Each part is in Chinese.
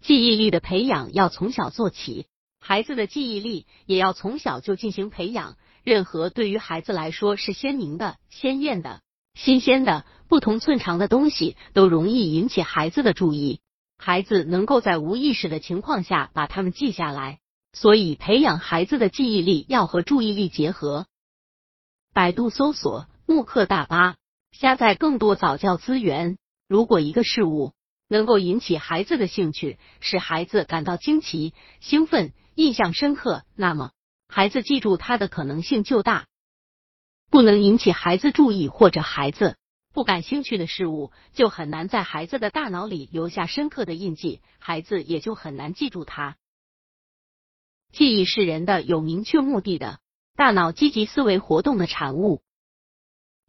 记忆力的培养要从小做起，孩子的记忆力也要从小就进行培养。任何对于孩子来说是鲜明的、鲜艳的、新鲜的、不同寸长的东西，都容易引起孩子的注意。孩子能够在无意识的情况下把它们记下来，所以培养孩子的记忆力要和注意力结合。百度搜索慕课大巴，下载更多早教资源。如果一个事物能够引起孩子的兴趣，使孩子感到惊奇、兴奋、印象深刻，那么孩子记住它的可能性就大。不能引起孩子注意或者孩子不感兴趣的事物，就很难在孩子的大脑里留下深刻的印记，孩子也就很难记住它。记忆是人的有明确目的的大脑积极思维活动的产物。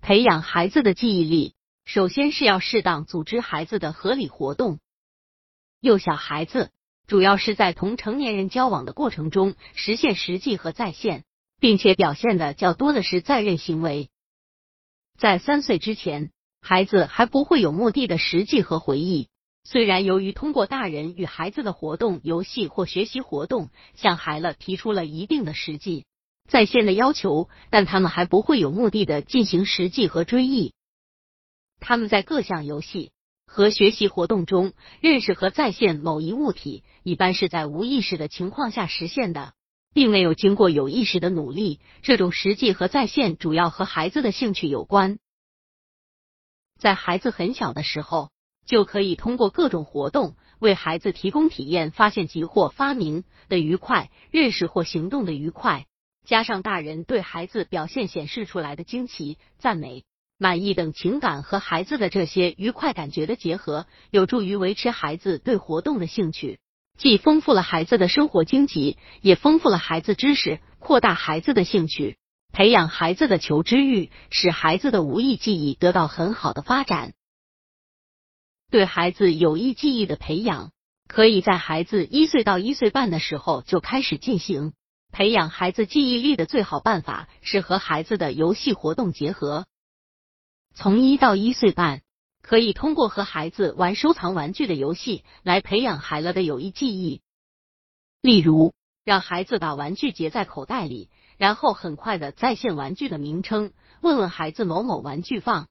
培养孩子的记忆力。首先是要适当组织孩子的合理活动。幼小孩子主要是在同成年人交往的过程中实现实际和再现，并且表现的较多的是在任行为。在三岁之前，孩子还不会有目的的实际和回忆。虽然由于通过大人与孩子的活动、游戏或学习活动，向孩子提出了一定的实际在线的要求，但他们还不会有目的的进行实际和追忆。他们在各项游戏和学习活动中认识和再现某一物体，一般是在无意识的情况下实现的，并没有经过有意识的努力。这种实际和再现主要和孩子的兴趣有关。在孩子很小的时候，就可以通过各种活动为孩子提供体验发现及或发明的愉快、认识或行动的愉快，加上大人对孩子表现显示出来的惊奇、赞美。满意等情感和孩子的这些愉快感觉的结合，有助于维持孩子对活动的兴趣，既丰富了孩子的生活经济，也丰富了孩子知识，扩大孩子的兴趣，培养孩子的求知欲，使孩子的无意记忆得到很好的发展。对孩子有意记忆的培养，可以在孩子一岁到一岁半的时候就开始进行。培养孩子记忆力的最好办法是和孩子的游戏活动结合。从一到一岁半，可以通过和孩子玩收藏玩具的游戏来培养孩子的有意记忆。例如，让孩子把玩具结在口袋里，然后很快的再现玩具的名称，问问孩子某某玩具放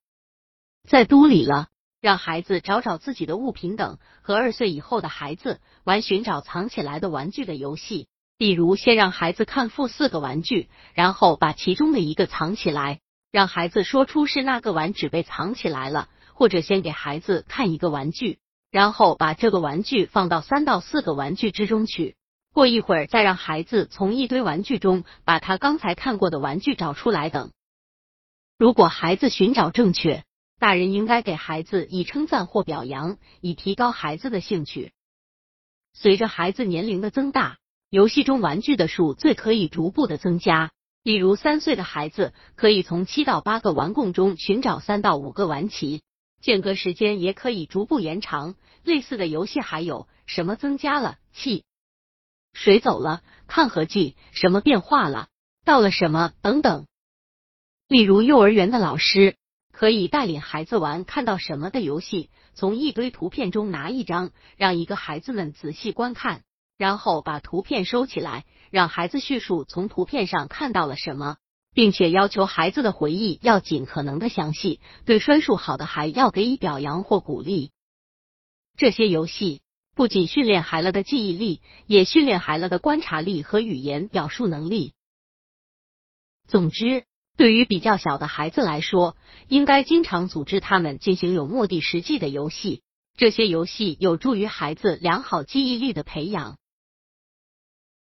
在兜里了，让孩子找找自己的物品等。和二岁以后的孩子玩寻找藏起来的玩具的游戏，比如先让孩子看负四个玩具，然后把其中的一个藏起来。让孩子说出是那个玩具被藏起来了，或者先给孩子看一个玩具，然后把这个玩具放到三到四个玩具之中去。过一会儿再让孩子从一堆玩具中把他刚才看过的玩具找出来等。如果孩子寻找正确，大人应该给孩子以称赞或表扬，以提高孩子的兴趣。随着孩子年龄的增大，游戏中玩具的数最可以逐步的增加。例如，三岁的孩子可以从七到八个玩共中寻找三到五个玩棋，间隔时间也可以逐步延长。类似的游戏还有什么增加了？气水走了？抗核剂什么变化了？到了什么？等等。例如，幼儿园的老师可以带领孩子玩看到什么的游戏，从一堆图片中拿一张，让一个孩子们仔细观看。然后把图片收起来，让孩子叙述从图片上看到了什么，并且要求孩子的回忆要尽可能的详细。对摔数好的还要给予表扬或鼓励。这些游戏不仅训练孩子的记忆力，也训练孩子的观察力和语言表述能力。总之，对于比较小的孩子来说，应该经常组织他们进行有目的、实际的游戏。这些游戏有助于孩子良好记忆力的培养。